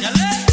¡Yale!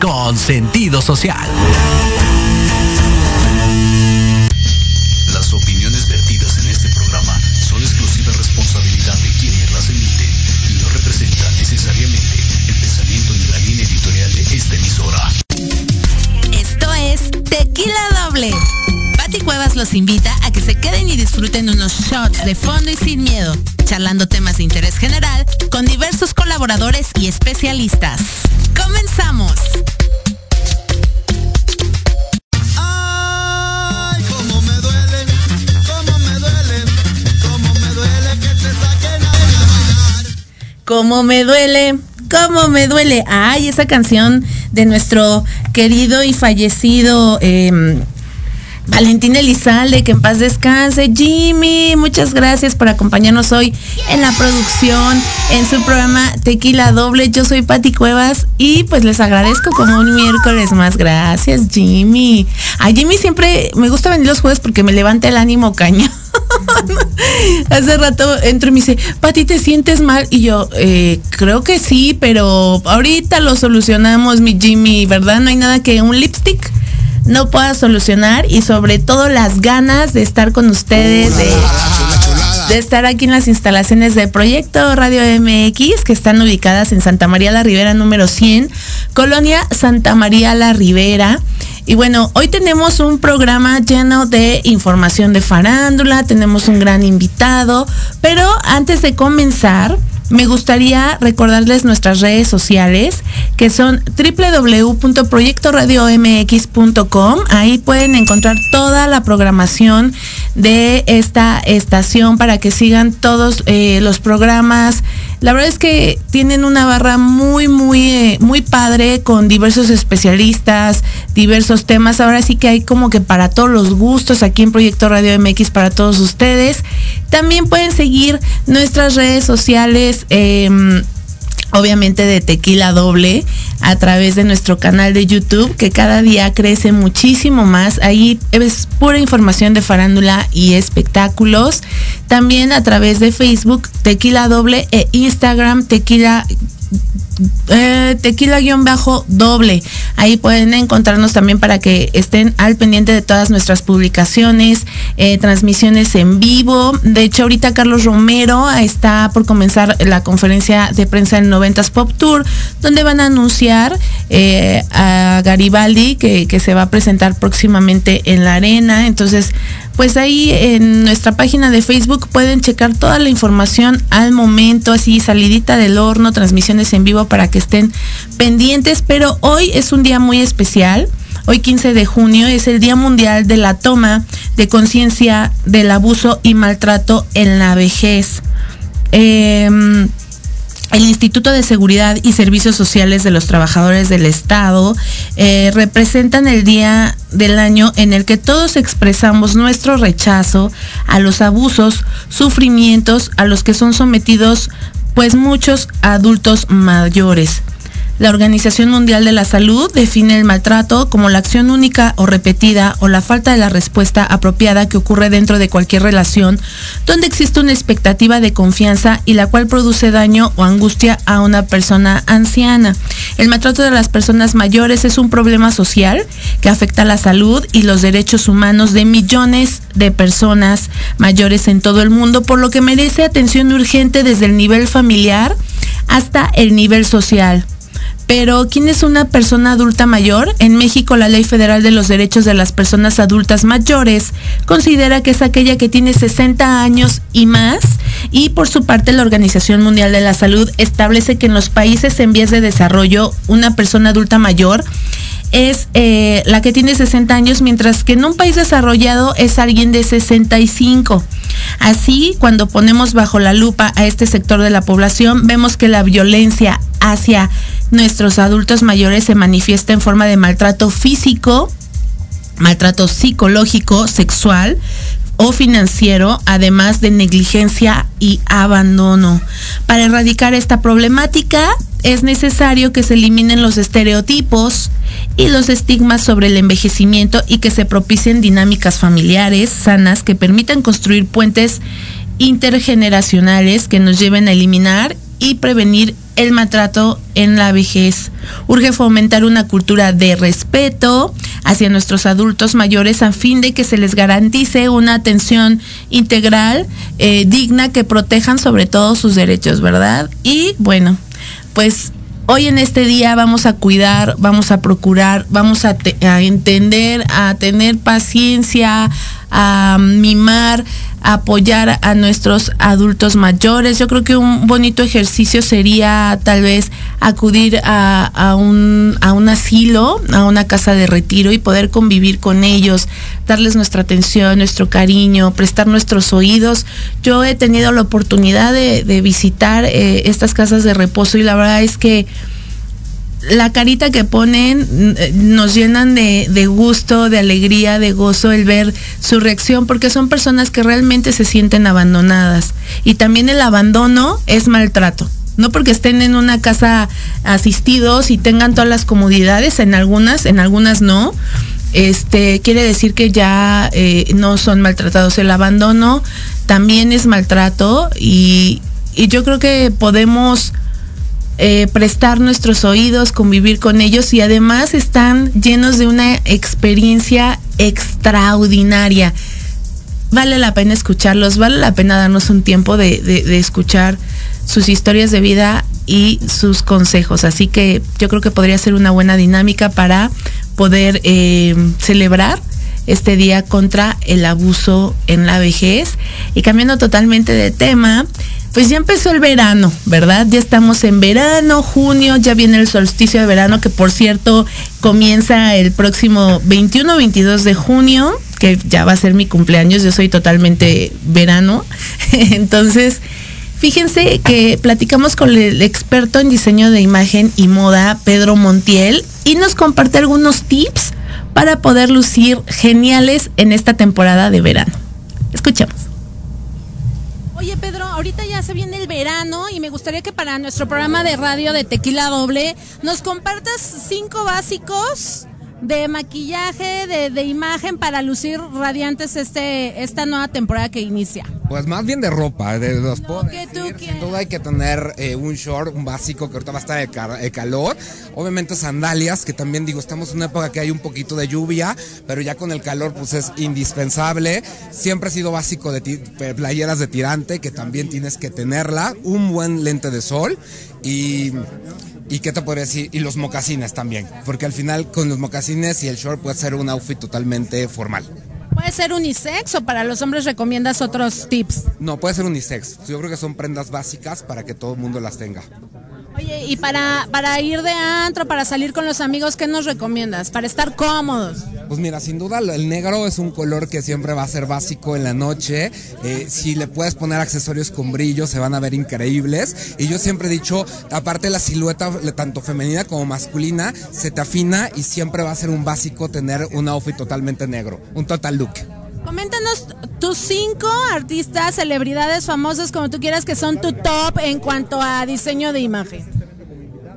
Con sentido social. Las opiniones vertidas en este programa son exclusiva responsabilidad de quienes las emiten y no representan necesariamente el pensamiento ni la línea editorial de esta emisora. Esto es Tequila Doble. Pati Cuevas los invita a que se queden y disfruten unos shots de fondo y sin miedo, charlando temas de interés general con diversos colaboradores y especialistas. ¡Comenzamos! Cómo me duele, cómo me duele. Ay, esa canción de nuestro querido y fallecido eh, Valentín Elizalde, que en paz descanse. Jimmy, muchas gracias por acompañarnos hoy en la producción, en su programa Tequila Doble. Yo soy Pati Cuevas y pues les agradezco como un miércoles más. Gracias, Jimmy. A Jimmy siempre me gusta venir los jueves porque me levanta el ánimo caño. Hace rato entro y me dice, Pati, ¿te sientes mal? Y yo, eh, creo que sí, pero ahorita lo solucionamos, mi Jimmy, ¿verdad? No hay nada que un lipstick no pueda solucionar y sobre todo las ganas de estar con ustedes, de, estar aquí en las instalaciones de Proyecto Radio MX que están ubicadas en Santa María la Ribera número 100, Colonia Santa María la Ribera. Y bueno, hoy tenemos un programa lleno de información de farándula, tenemos un gran invitado, pero antes de comenzar, me gustaría recordarles nuestras redes sociales, que son www.proyectoradiomx.com. Ahí pueden encontrar toda la programación de esta estación para que sigan todos eh, los programas. La verdad es que tienen una barra muy, muy, eh, muy padre con diversos especialistas, diversos temas. Ahora sí que hay como que para todos los gustos aquí en Proyecto Radio MX para todos ustedes. También pueden seguir nuestras redes sociales. Em, obviamente de tequila doble a través de nuestro canal de YouTube que cada día crece muchísimo más. Ahí es pura información de farándula y espectáculos. También a través de Facebook tequila doble e Instagram tequila eh, tequila-doble. Ahí pueden encontrarnos también para que estén al pendiente de todas nuestras publicaciones, eh, transmisiones en vivo. De hecho, ahorita Carlos Romero está por comenzar la conferencia de prensa del 90s Pop Tour, donde van a anunciar eh, a Garibaldi que, que se va a presentar próximamente en la arena. Entonces, pues ahí en nuestra página de Facebook pueden checar toda la información al momento, así salidita del horno, transmisiones en vivo para que estén pendientes, pero hoy es un día muy especial. Hoy 15 de junio es el Día Mundial de la Toma de Conciencia del Abuso y Maltrato en la Vejez. Em, el Instituto de Seguridad y Servicios Sociales de los Trabajadores del Estado eh, representan el día del año en el que todos expresamos nuestro rechazo a los abusos, sufrimientos a los que son sometidos pues muchos adultos mayores. La Organización Mundial de la Salud define el maltrato como la acción única o repetida o la falta de la respuesta apropiada que ocurre dentro de cualquier relación donde existe una expectativa de confianza y la cual produce daño o angustia a una persona anciana. El maltrato de las personas mayores es un problema social que afecta la salud y los derechos humanos de millones de personas mayores en todo el mundo, por lo que merece atención urgente desde el nivel familiar hasta el nivel social. Pero, ¿quién es una persona adulta mayor? En México, la Ley Federal de los Derechos de las Personas Adultas Mayores considera que es aquella que tiene 60 años y más. Y por su parte, la Organización Mundial de la Salud establece que en los países en vías de desarrollo, una persona adulta mayor es eh, la que tiene 60 años, mientras que en un país desarrollado es alguien de 65. Así, cuando ponemos bajo la lupa a este sector de la población, vemos que la violencia hacia nuestros adultos mayores se manifiesta en forma de maltrato físico, maltrato psicológico, sexual, o financiero, además de negligencia y abandono. Para erradicar esta problemática es necesario que se eliminen los estereotipos y los estigmas sobre el envejecimiento y que se propicien dinámicas familiares sanas que permitan construir puentes intergeneracionales que nos lleven a eliminar y prevenir el maltrato en la vejez. Urge fomentar una cultura de respeto hacia nuestros adultos mayores a fin de que se les garantice una atención integral, eh, digna, que protejan sobre todo sus derechos, ¿verdad? Y bueno, pues hoy en este día vamos a cuidar, vamos a procurar, vamos a, a entender, a tener paciencia, a mimar, apoyar a nuestros adultos mayores. Yo creo que un bonito ejercicio sería tal vez acudir a, un, a un asilo, a una casa de retiro y poder convivir con ellos, darles nuestra atención, nuestro cariño, prestar nuestros oídos. Yo he tenido la oportunidad de, visitar eh, estas casas de reposo y la verdad es que la carita que ponen eh, nos llenan de, gusto, de alegría, de gozo el ver su reacción, porque son personas que realmente se sienten abandonadas. Y también el abandono es maltrato. No porque estén en una casa asistidos y tengan todas las comodidades, en algunas, en algunas no. Este quiere decir que ya eh, no son maltratados. El abandono también es maltrato y yo creo que podemos eh, prestar nuestros oídos, convivir con ellos y además están llenos de una experiencia extraordinaria. Vale la pena escucharlos, vale la pena darnos un tiempo de, escuchar sus historias de vida y sus consejos. Así que yo creo que podría ser una buena dinámica para poder eh, celebrar este día contra el abuso en la vejez. Y cambiando totalmente de tema, pues ya empezó el verano, ¿verdad? Ya estamos en verano, junio, ya viene el solsticio de verano, que por cierto comienza el próximo 21-22 de junio, que ya va a ser mi cumpleaños, yo soy totalmente verano. Entonces, fíjense que platicamos con el experto en diseño de imagen y moda, Pedro Montiel, y nos comparte algunos tips para poder lucir geniales en esta temporada de verano. Escuchamos. Oye Pedro, ahorita ya se viene el verano y me gustaría que para nuestro programa de radio de Tequila Doble nos compartas cinco básicos de maquillaje, de, imagen para lucir radiantes este esta nueva temporada que inicia? Pues más bien de ropa, de los Sin duda hay que tener eh, un short, un básico que ahorita va a estar de, calor. Obviamente sandalias, que también digo, estamos en una época que hay un poquito de lluvia, pero ya con el calor pues es indispensable. Siempre ha sido básico de playeras de tirante, que también tienes que tenerla. Un buen lente de sol y ¿Y qué te podría decir? Y los mocasines también, porque al final con los mocasines y el short puede ser un outfit totalmente formal. ¿Puede ser unisex o para los hombres recomiendas otros tips? No, puede ser unisex. Yo creo que son prendas básicas para que todo el mundo las tenga. Oye, y para, para ir de antro, para salir con los amigos, ¿qué nos recomiendas? Para estar cómodos. Pues mira, sin duda el negro es un color que siempre va a ser básico en la noche. Eh, si le puedes poner accesorios con brillo, se van a ver increíbles. Y yo siempre he dicho, aparte la silueta, tanto femenina como masculina, se te afina y siempre va a ser un básico tener un outfit totalmente negro, un total look. Coméntanos tus cinco artistas, celebridades famosas, como tú quieras, que son tu top en cuanto a diseño de imagen.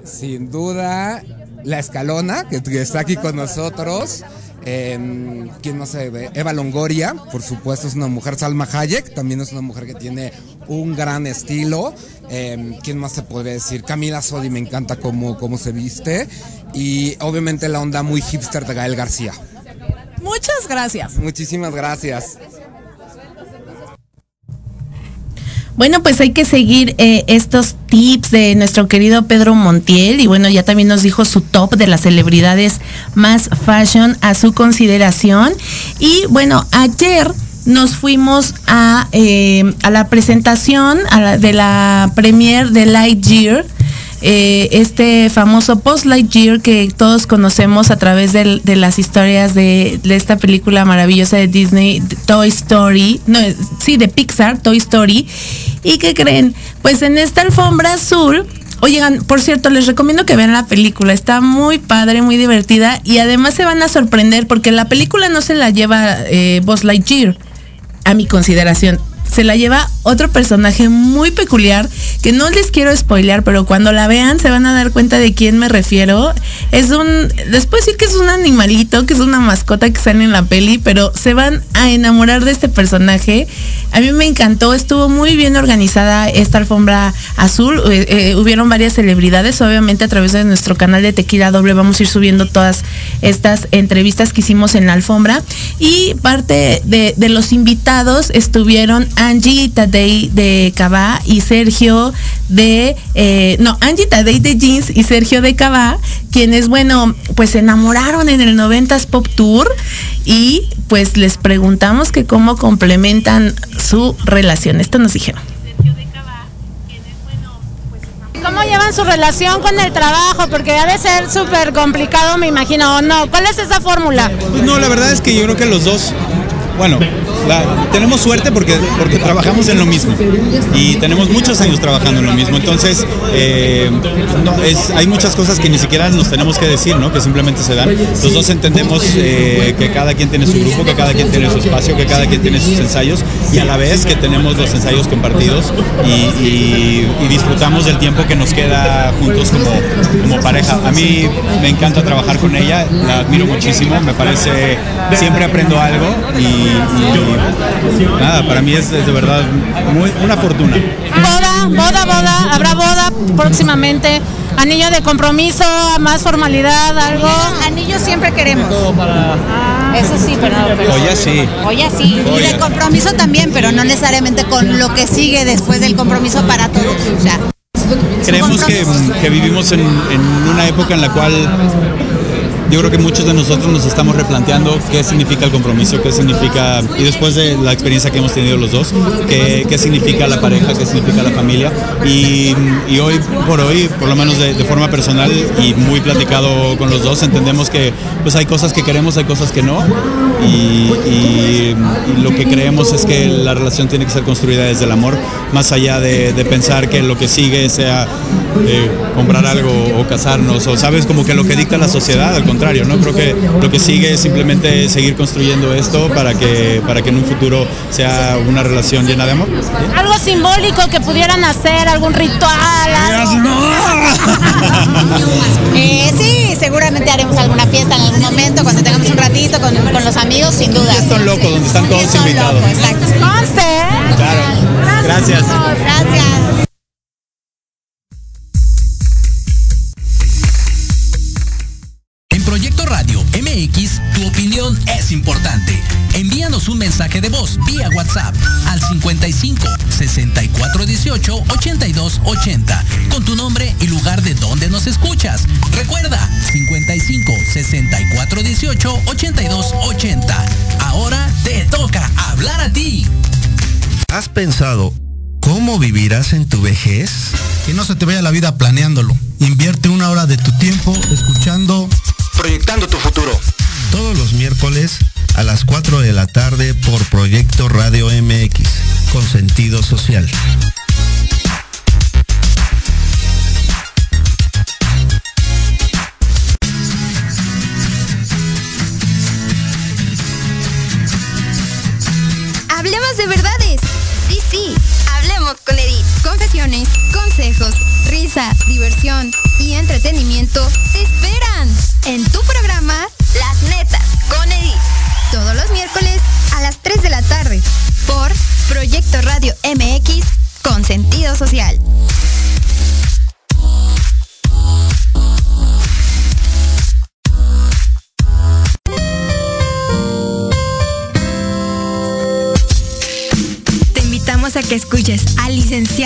Sin duda, la Escalona, que, está aquí con nosotros. Eh, ¿Quién no se ve? Eva Longoria, por supuesto, es una mujer. Salma Hayek, también es una mujer que tiene un gran estilo. Em, ¿Quién más se podría decir? Camila Sodi, me encanta cómo, cómo se viste. Y obviamente la onda muy hipster de Gael García. Muchas gracias. Muchísimas gracias. Bueno, pues hay que seguir eh, estos tips de nuestro querido Pedro Montiel y bueno, ya también nos dijo su top de las celebridades más fashion a su consideración. Y bueno, ayer nos fuimos a, eh, a la presentación de la premier de Lightyear eh, este famoso Post Lightyear que todos conocemos a través de, las historias de, esta película maravillosa de Disney, Toy Story, sí, de Pixar, Toy Story. ¿Y qué creen? Pues en esta alfombra azul Oigan, por cierto, les recomiendo que vean la película. Está muy padre, muy divertida y además se van a sorprender porque la película no se la lleva eh, Buzz Lightyear, a mi consideración se la lleva otro personaje muy peculiar que no les quiero spoilear, pero cuando la vean se van a dar cuenta de quién me refiero. Es un, después sí que es un animalito, que es una mascota que sale en la peli, pero se van a enamorar de este personaje. A mí me encantó, estuvo muy bien organizada esta alfombra azul. Eh, eh, hubieron varias celebridades, obviamente a través de nuestro canal de Tequila Doble vamos a ir subiendo todas estas entrevistas que hicimos en la alfombra. Y parte de los invitados estuvieron Angie Tadei de Cabá y Sergio de, eh, no, Angie Tadei de Jeans y Sergio de Cabá, quienes, bueno, pues se enamoraron en el 90s Pop Tour y pues les preguntamos que cómo complementan su relación. Esto nos dijeron. ¿Cómo llevan su relación con el trabajo? Porque ha de ser súper complicado, me imagino, ¿o no? ¿Cuál es esa fórmula? Pues no, la verdad es que yo creo que los dos bueno, tenemos suerte porque, porque trabajamos en lo mismo y tenemos muchos años trabajando en lo mismo. Entonces, eh, hay muchas cosas que ni siquiera nos tenemos que decir, ¿no? que simplemente se dan. Los dos entendemos eh, que cada quien tiene su grupo, que cada quien tiene su espacio, que cada quien tiene sus ensayos y a la vez que tenemos los ensayos compartidos y, disfrutamos del tiempo que nos queda juntos como, como pareja. A mí me encanta trabajar con ella, la admiro muchísimo, me parece, siempre aprendo algo y nada, para mí es, de verdad muy, una fortuna. Boda, boda, boda, habrá boda próximamente. Anillo de compromiso, más formalidad, algo. Anillo siempre queremos. Ah. Eso sí, pero, pero Oye, sí. Oye, sí. Y de compromiso también, pero no necesariamente con lo que sigue después del compromiso para todos. Creemos que, que, vivimos en, en una época en la cual yo creo que muchos de nosotros nos estamos replanteando qué significa el compromiso, qué significa, y después de la experiencia que hemos tenido los dos, qué, qué significa la pareja, qué significa la familia. Y, hoy por hoy, por lo menos de, forma personal y muy platicado con los dos, entendemos que pues hay cosas que queremos, hay cosas que no. Y, lo que creemos es que la relación tiene que ser construida desde el amor, más allá de, pensar que lo que sigue sea eh, comprar algo o casarnos, o sabes, como que lo que dicta la sociedad, al contrario, ¿no? Creo que lo que sigue es simplemente seguir construyendo esto para que, para que en un futuro sea una relación llena de amor. Algo simbólico que pudieran hacer, algún ritual. eh, sí, seguramente haremos alguna fiesta en algún momento, cuando tengamos un ratito con, con los amigos, sin duda. Son locos, donde están todos invitados. exacto. Claro. Gracias. Gracias. Mensaje de voz vía WhatsApp al 55 64 18 82 80 con tu nombre y lugar de donde nos escuchas. Recuerda 55 64 18 82 80. Ahora te toca hablar a ti. ¿Has pensado cómo vivirás en tu vejez? Que no se te vaya la vida planeándolo. Invierte una hora de tu tiempo escuchando Proyectando tu futuro todos los miércoles a las 4 de la tarde por Proyecto Radio MX, con sentido social. Hablemos de verdades. Sí, sí, hablemos con Edith. Confesiones, consejos, risa, diversión y entretenimiento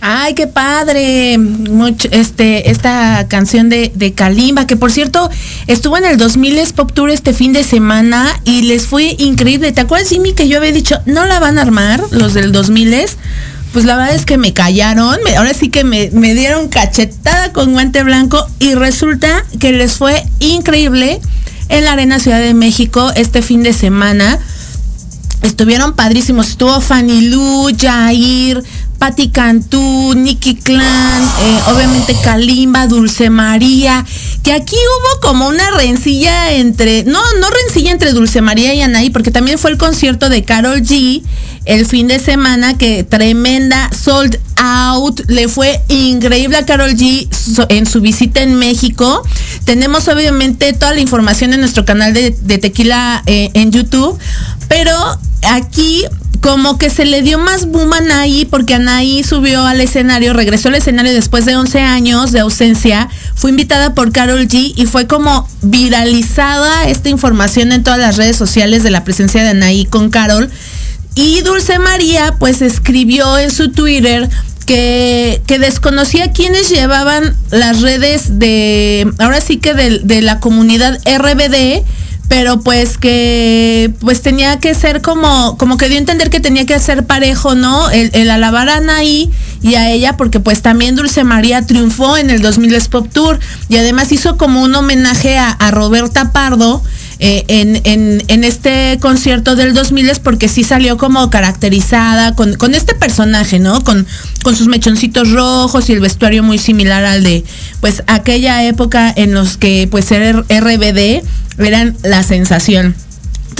Ay, qué padre. Este, esta canción de, de Kalimba, que por cierto, estuvo en el 2000 Pop Tour este fin de semana y les fue increíble. ¿Te acuerdas, Jimmy, que yo había dicho, no la van a armar los del 2000 Pues la verdad es que me callaron, ahora sí que me, me dieron cachetada con guante blanco y resulta que les fue increíble en la Arena Ciudad de México este fin de semana. Estuvieron padrísimos. Estuvo Fanny Lu, Jair, Patti Cantú, Nicky Clan, eh, obviamente Kalimba, Dulce María. Que aquí hubo como una rencilla entre. No, no rencilla entre Dulce María y Anaí, porque también fue el concierto de Carol G el fin de semana que tremenda sold out le fue increíble a Carol G en su visita en México tenemos obviamente toda la información en nuestro canal de, de tequila eh, en YouTube pero aquí como que se le dio más boom a Anaí porque Anaí subió al escenario, regresó al escenario después de 11 años de ausencia, fue invitada por Carol G y fue como viralizada esta información en todas las redes sociales de la presencia de Anaí con Carol. Y Dulce María pues escribió en su Twitter que, desconocía quiénes llevaban las redes de, ahora sí que de la comunidad RBD, pero pues que pues tenía que ser como, como que dio a entender que tenía que ser parejo, ¿no? El, alabar a Anaí y a ella, porque pues también Dulce María triunfó en el 2000 Pop Tour y además hizo como un homenaje a, a Roberta Pardo eh, en, en, este concierto del 2000 es porque sí salió como caracterizada con, con este personaje, ¿no? Con, con sus mechoncitos rojos y el vestuario muy similar al de, pues, aquella época en los que, pues, ser RBD eran la sensación.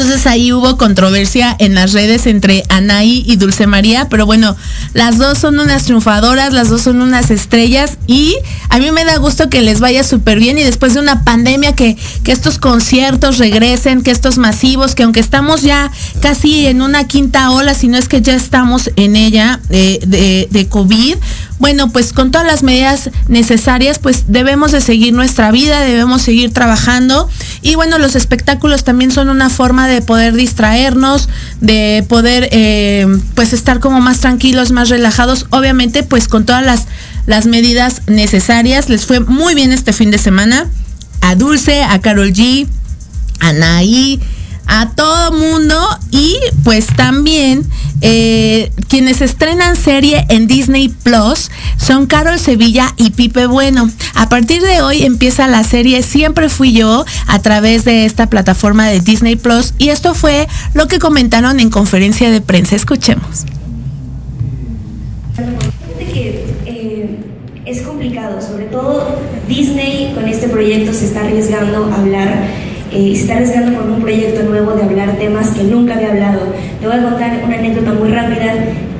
Entonces ahí hubo controversia en las redes entre Anaí y Dulce María, pero bueno, las dos son unas triunfadoras, las dos son unas estrellas y a mí me da gusto que les vaya súper bien y después de una pandemia que, que estos conciertos regresen, que estos masivos, que aunque estamos ya casi en una quinta ola, si no es que ya estamos en ella eh, de, de COVID, bueno, pues con todas las medidas necesarias, pues debemos de seguir nuestra vida, debemos seguir trabajando y bueno, los espectáculos también son una forma de poder distraernos, de poder eh, pues estar como más tranquilos, más relajados, obviamente pues con todas las, las medidas necesarias. Les fue muy bien este fin de semana a Dulce, a Carol G, a Naí, a todo mundo y pues también eh, quienes estrenan serie en Disney Plus son Carol Sevilla y Pipe Bueno. A partir de hoy empieza la serie Siempre fui yo a través de esta plataforma de Disney Plus y esto fue lo que comentaron en conferencia de prensa. Escuchemos. Eh, es complicado, sobre todo Disney con este proyecto se está arriesgando a hablar eh, se está arriesgando con un proyecto nuevo de hablar temas que nunca había hablado. Te voy a contar una anécdota muy rápida.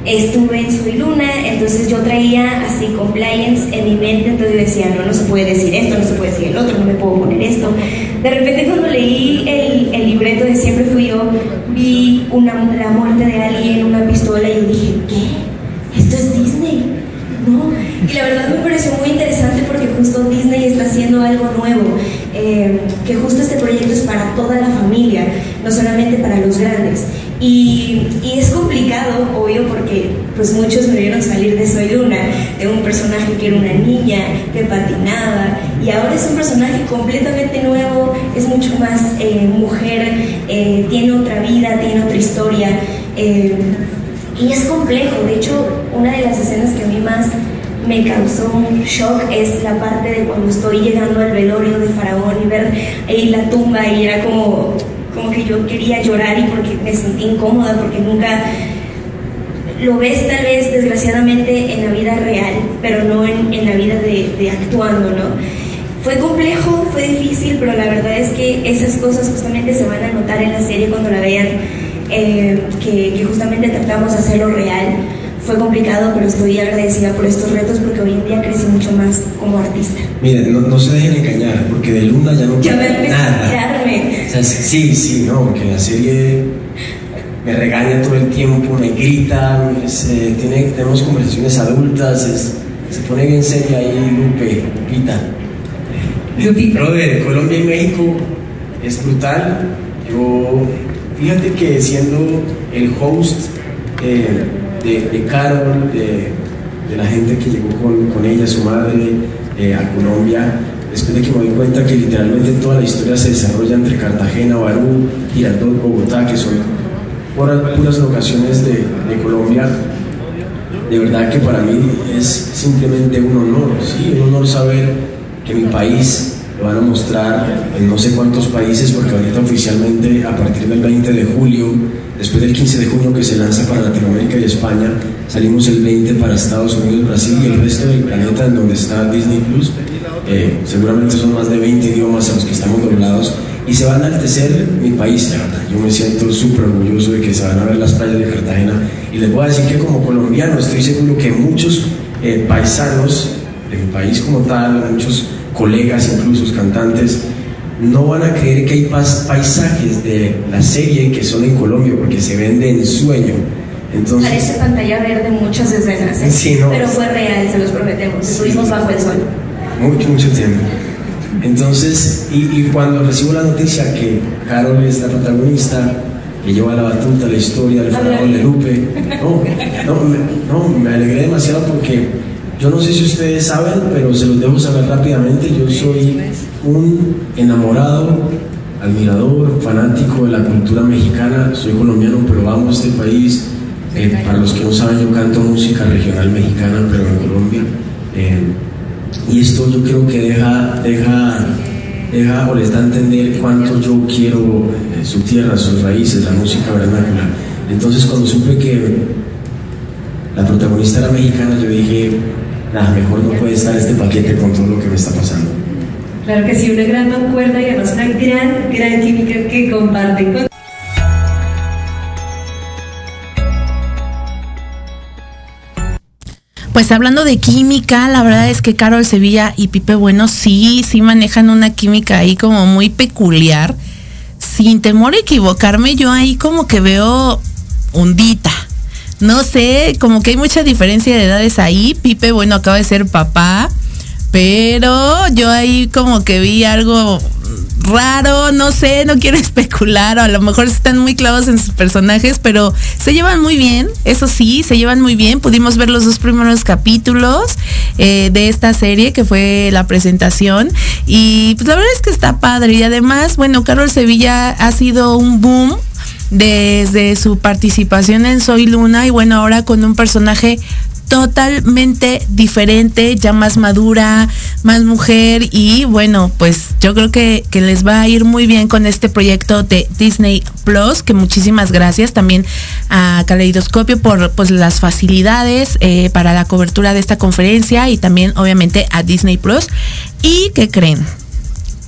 Estuve en Soy Luna, entonces yo traía así compliance en mi mente, entonces yo decía, no, no se puede decir esto, no se puede decir el otro, no me puedo poner esto. De repente cuando leí el, el libreto de Siempre Fui Yo, vi una, la muerte de alguien, una pistola y yo dije, ¿qué? ¿Esto es Disney? ¿No? Y la verdad me pareció muy interesante porque justo Disney está haciendo algo nuevo, eh, que justo este proyecto es para toda la familia, no solamente para los grandes. Y, y, es complicado, obvio, porque pues muchos me vieron salir de Soy Luna, de un personaje que era una niña, que patinaba, y ahora es un personaje completamente nuevo, es mucho más eh, mujer, eh, tiene otra vida, tiene otra historia, eh, y es complejo. De hecho, una de las escenas que a mí más me causó un shock es la parte de cuando estoy llegando al velorio de Faraón y ver ahí la tumba y era como como que yo quería llorar y porque me sentí incómoda, porque nunca lo ves tal vez desgraciadamente en la vida real, pero no en, en la vida de, de, actuando, ¿no? Fue complejo, fue difícil, pero la verdad es que esas cosas justamente se van a notar en la serie cuando la vean, eh, que, que justamente tratamos de hacerlo real. Fue complicado, pero estoy agradecida por estos retos porque hoy en día crecí mucho más como artista. Miren, no, no se dejen engañar, porque de Luna ya no Ya me nada. O sea, sí, sí, no, porque la serie me regaña todo el tiempo, me grita, se, tiene, tenemos conversaciones adultas, es, se pone bien seria ahí Lupe, Lupita. Pero de Colombia y México es brutal. Yo, fíjate que siendo el host eh, de, Carol, de, la gente que llegó con, con ella, su madre, eh, a Colombia, después de que me doy cuenta que literalmente toda la historia se desarrolla entre Cartagena, Barú, Girardot, Bogotá, que son puras, puras locaciones de, de, Colombia, de verdad que para mí es simplemente un honor, ¿sí? un honor saber que mi país lo van a mostrar en no sé cuántos países, porque ahorita oficialmente a partir del 20 de julio, después del 15 de junio que se lanza para Latinoamérica y España, salimos el 20 para Estados Unidos, Brasil y el resto del planeta en donde está Disney Plus. Eh, seguramente son más de 20 idiomas a los que estamos doblados y se va a enaltecer mi país, la verdad. Yo me siento súper orgulloso de que se van a ver las playas de Cartagena y les voy a decir que como colombiano estoy seguro que muchos eh, paisanos de mi país como tal, muchos colegas, incluso cantantes, no van a creer que hay paisajes de la serie que son en Colombia porque se ven de ensueño. Entonces, Parece pantalla verde muchas escenas, ¿eh? Sí, no. pero fue real, se los prometemos. Estuvimos bajo el sol. Mucho, mucho tiempo. Entonces, y, y, cuando recibo la noticia que Carol es la protagonista, que lleva la batuta, la historia del faraón de Lupe, no, no, me, no, me alegré demasiado porque yo no sé si ustedes saben, pero se los dejo saber rápidamente, yo soy un enamorado, admirador, fanático de la cultura mexicana, soy colombiano, pero amo este país. Eh, para los que no saben, yo canto música regional mexicana, pero en Colombia. Eh, y esto yo creo que deja, deja, deja o les da a entender cuánto yo quiero eh, su tierra, sus raíces, la música vernácula. Entonces cuando supe que la protagonista era mexicana, yo dije, nada, mejor no puede estar este paquete con todo lo que me está pasando. Claro que sí, una gran concuerda y además una gran, gran química que comparten con... Pues hablando de química, la verdad es que Carol Sevilla y Pipe Bueno sí, sí manejan una química ahí como muy peculiar. Sin temor a equivocarme, yo ahí como que veo hundita. No sé, como que hay mucha diferencia de edades ahí. Pipe, bueno, acaba de ser papá. Pero yo ahí como que vi algo raro, no sé, no quiero especular, o a lo mejor están muy clavados en sus personajes, pero se llevan muy bien, eso sí, se llevan muy bien. Pudimos ver los dos primeros capítulos eh, de esta serie, que fue la presentación, y pues la verdad es que está padre. Y además, bueno, Carol Sevilla ha sido un boom desde su participación en Soy Luna y bueno, ahora con un personaje totalmente diferente, ya más madura, más mujer y bueno, pues yo creo que, que, les va a ir muy bien con este proyecto de Disney Plus, que muchísimas gracias también a Caleidoscopio por pues, las facilidades eh, para la cobertura de esta conferencia y también obviamente a Disney Plus. ¿Y qué creen?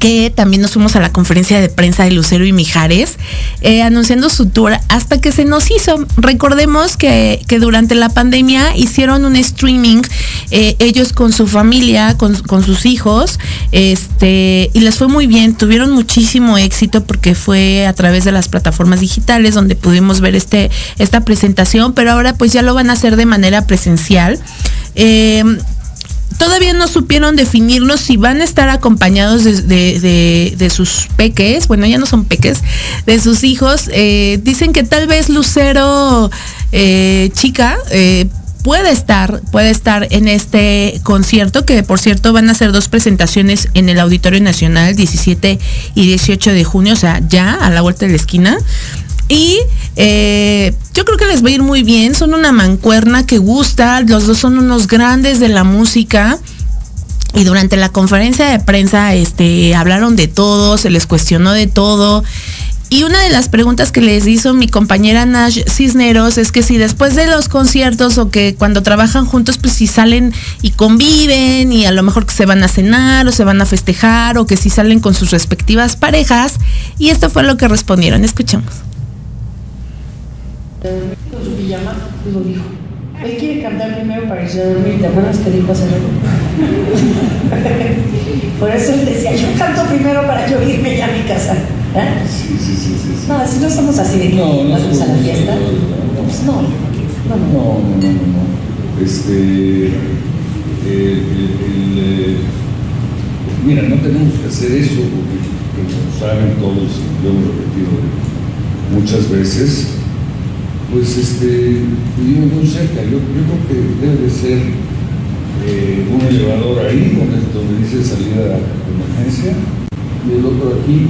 Que también nos fuimos a la conferencia de prensa de Lucero y Mijares, eh, anunciando su tour hasta que se nos hizo. Recordemos que, durante la pandemia hicieron un streaming, eh, ellos con su familia, con, sus hijos, este, y les fue muy bien, tuvieron muchísimo éxito porque fue a través de las plataformas digitales donde pudimos ver este, esta presentación, pero ahora pues ya lo van a hacer de manera presencial. Eh, todavía no supieron definirnos si van a estar acompañados de, sus peques, bueno, ya no son peques, de sus hijos. Eh, dicen que tal vez Lucero eh, Chica eh, puede estar, puede estar en este concierto, que por cierto van a ser dos presentaciones en el Auditorio Nacional, 17 y 18 de junio, o sea, ya a la vuelta de la esquina. Y eh, yo creo que les va a ir muy bien. Son una mancuerna que gusta. Los dos son unos grandes de la música. Y durante la conferencia de prensa este, hablaron de todo, se les cuestionó de todo. Y una de las preguntas que les hizo mi compañera Nash Cisneros es que si después de los conciertos o que cuando trabajan juntos, pues si salen y conviven y a lo mejor que se van a cenar o se van a festejar o que si salen con sus respectivas parejas. Y esto fue lo que respondieron. Escuchemos con su pijama lo dijo. Él quiere cantar primero para irse a dormir, ¿te acuerdas que dijo hace Por eso él decía, yo canto primero para yo irme ya a mi casa. ¿Eh? Sí, sí, sí, sí, No, si no estamos así de que no, no vamos a la fiesta, pues no. No, no, no, no. Este, el, el, mira, no tenemos que hacer eso porque, como saben todos, lo hemos repetido muchas veces, pues este, vivimos muy cerca. Yo, creo que debe de ser eh, un elevador ahí, donde, dice salida de emergencia, y el otro aquí.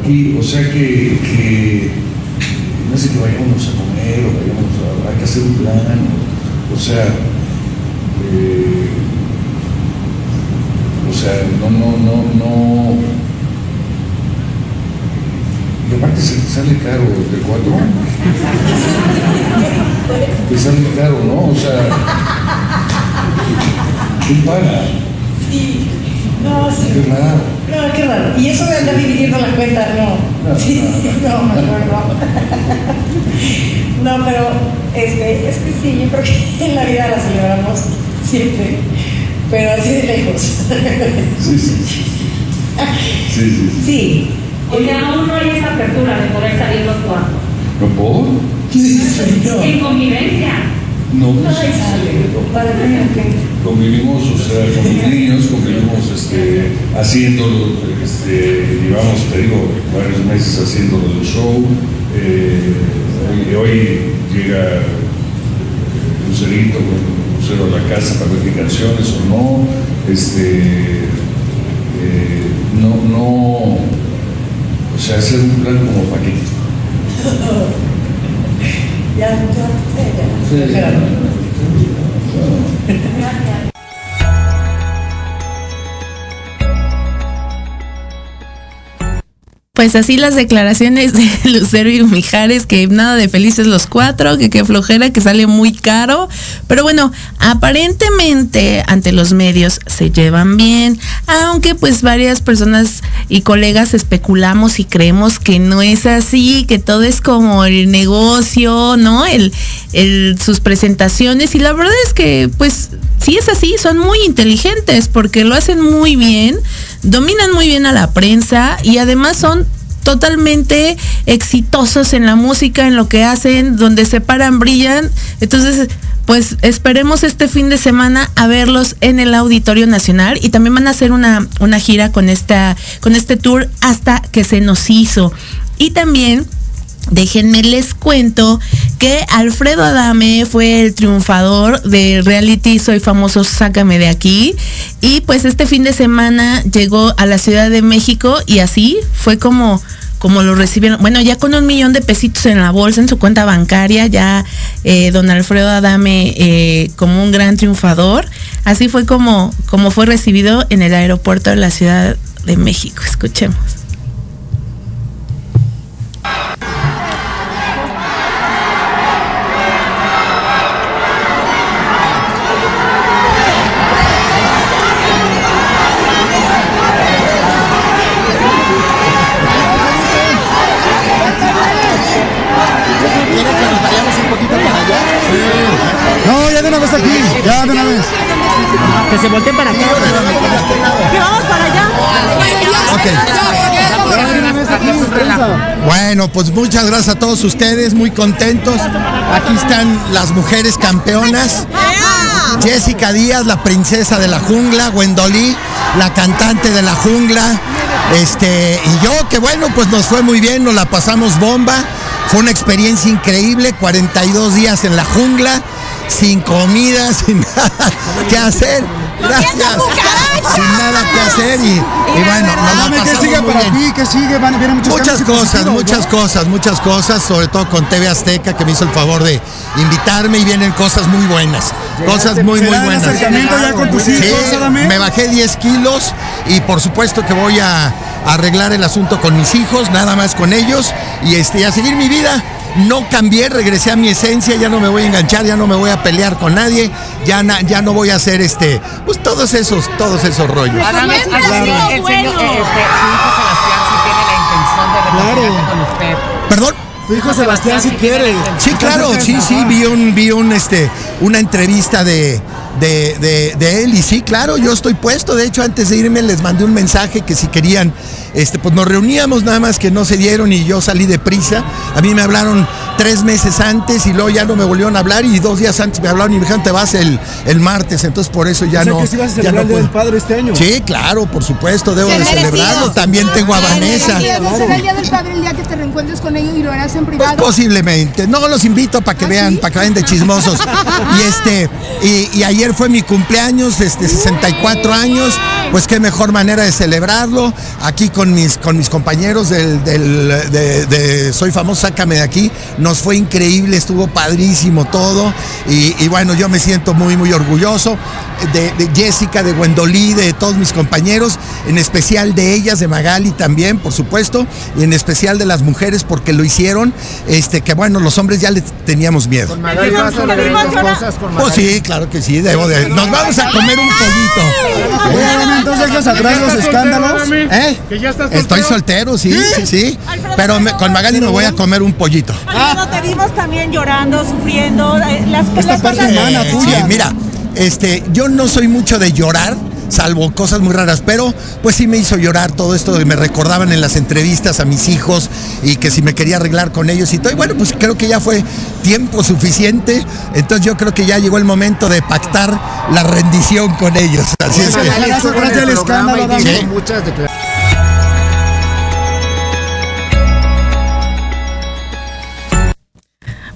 Aquí, o sea que, no sé que vayamos a comer o vayamos a, hay que hacer un plan, o, sea, eh, o sea, no, no, no, no aparte se sale caro de cuatro. Te sale caro, ¿no? O sea, ¿quién paga? Sí. No, sí. Qué raro. No, qué raro. Y eso de andar dividiendo la cuenta, no. No, sí, no, me acuerdo. No, pero este, es que sí, yo creo que en la vida la celebramos siempre, pero así de lejos. Sí, sí. Sí, sí. sí. sí. Sea, aún no hay esa apertura de poder salir los cuatro. ¿No puedo? En convivencia. No, pues, convivimos, o sea, con los niños, convivimos este, haciéndolo, este, llevamos, te digo, varios meses haciéndolo del show. Eh, hoy, llega Lucerito con Lucero a la casa para ver qué canciones o no. Este, eh, no, no o sea, hacer un plan como para qué. ya, ya, ya. Pues así las declaraciones de Lucero y Mijares, que nada de felices los cuatro, que qué flojera, que sale muy caro. Pero bueno, aparentemente ante los medios se llevan bien, aunque pues varias personas y colegas especulamos y creemos que no es así, que todo es como el negocio, ¿no? El, el, sus presentaciones. Y la verdad es que pues si es así, son muy inteligentes porque lo hacen muy bien dominan muy bien a la prensa y además son totalmente exitosos en la música, en lo que hacen, donde se paran, brillan. Entonces, pues esperemos este fin de semana a verlos en el Auditorio Nacional y también van a hacer una, una gira con esta, con este tour hasta que se nos hizo. Y también Déjenme les cuento que Alfredo Adame fue el triunfador de reality Soy famoso, sácame de aquí. Y pues este fin de semana llegó a la Ciudad de México y así fue como, como lo recibieron. Bueno, ya con un millón de pesitos en la bolsa, en su cuenta bancaria, ya eh, don Alfredo Adame eh, como un gran triunfador. Así fue como, como fue recibido en el aeropuerto de la Ciudad de México. Escuchemos. Se volteen para acá. Que vamos para allá. Bueno, pues muchas gracias a todos ustedes, muy contentos. Aquí están las mujeres campeonas. Jessica Díaz, la princesa de la jungla, Gwendolí, la cantante de la jungla. Este, y yo, que bueno, pues nos fue muy bien, nos la pasamos bomba. Fue una experiencia increíble, 42 días en la jungla, sin comida, sin nada que hacer. Gracias. Sin nada que hacer y, y bueno, nos ¿qué sigue para bien. ti? ¿Qué sigue? Van, vienen muchos Muchas cosas, muchas ¿no? cosas, muchas cosas, sobre todo con TV Azteca que me hizo el favor de invitarme y vienen cosas muy buenas, cosas muy muy ¿Será el buenas. acercamiento ya con tus hijos, me bajé 10 kilos y por supuesto que voy a arreglar el asunto con mis hijos, nada más con ellos y este y a seguir mi vida. No cambié, regresé a mi esencia, ya no me voy a enganchar, ya no me voy a pelear con nadie, ya, na- ya no voy a hacer este, pues todos esos, todos esos rollos. Siempre Adame, ha sido el señor, bueno. este, su hijo Sebastián sí tiene la intención de reconciliarse con usted. Perdón. Hijo Sebastián si quiere. Sí, claro, sí, sí, vi un, vi un, este, una entrevista de, de, de- de él y sí, claro, yo estoy puesto. De hecho, antes de irme les mandé un mensaje que si querían, este, pues nos reuníamos, nada más que no se dieron y yo salí de prisa. A mí me hablaron tres meses antes y luego ya no me volvieron a hablar y dos días antes me hablaron y me dijeron te vas el, el martes, entonces por eso ya o sea no. que sí vas a ya celebrar no el Día del. Padre este año. Sí, claro, por supuesto, debo de celebrarlo. También tengo a Vanessa. merecido. ¿Será el Día del Padre el día que te reencuentres con ellos y lo harás en Pues privado? posiblemente. No los invito para que vean, para que vayan de chismosos. Y este, y, y ayer fue mi cumpleaños, este, 64 años. Pues qué mejor manera de celebrarlo. Aquí con mis, con mis compañeros del, del- de, de Soy Famoso, sácame de aquí. Nos fue increíble, estuvo padrísimo todo. Y, y bueno, yo me siento muy, muy orgulloso de, de Jessica, de Gwendolí, de todos mis compañeros, en especial de ellas, de Magali también, por supuesto, y en especial de las mujeres porque lo hicieron, este, que bueno, los hombres ya les teníamos miedo. Magali vas a dos cosas con Pues Magali. sí, claro que sí, debo de. Nos vamos a comer un pollito. Entonces dejas atrás los escándalos. ¿Eh? Estoy soltero, sí, sí, sí. Pero me- con Magali me voy a comer un pollito. Alfredo, te vimos también llorando, sufriendo. eh, Las, las cosas- Eh, sí, mira, este, yo no soy mucho de llorar, salvo cosas muy raras, pero pues sí me hizo llorar todo esto de me recordaban en las entrevistas a mis hijos y que si me quería arreglar con ellos y todo. Y bueno, pues creo que ya fue tiempo suficiente, entonces yo creo que ya llegó el momento de pactar la rendición con ellos. Así es que. El Sí. muchas declaraciones.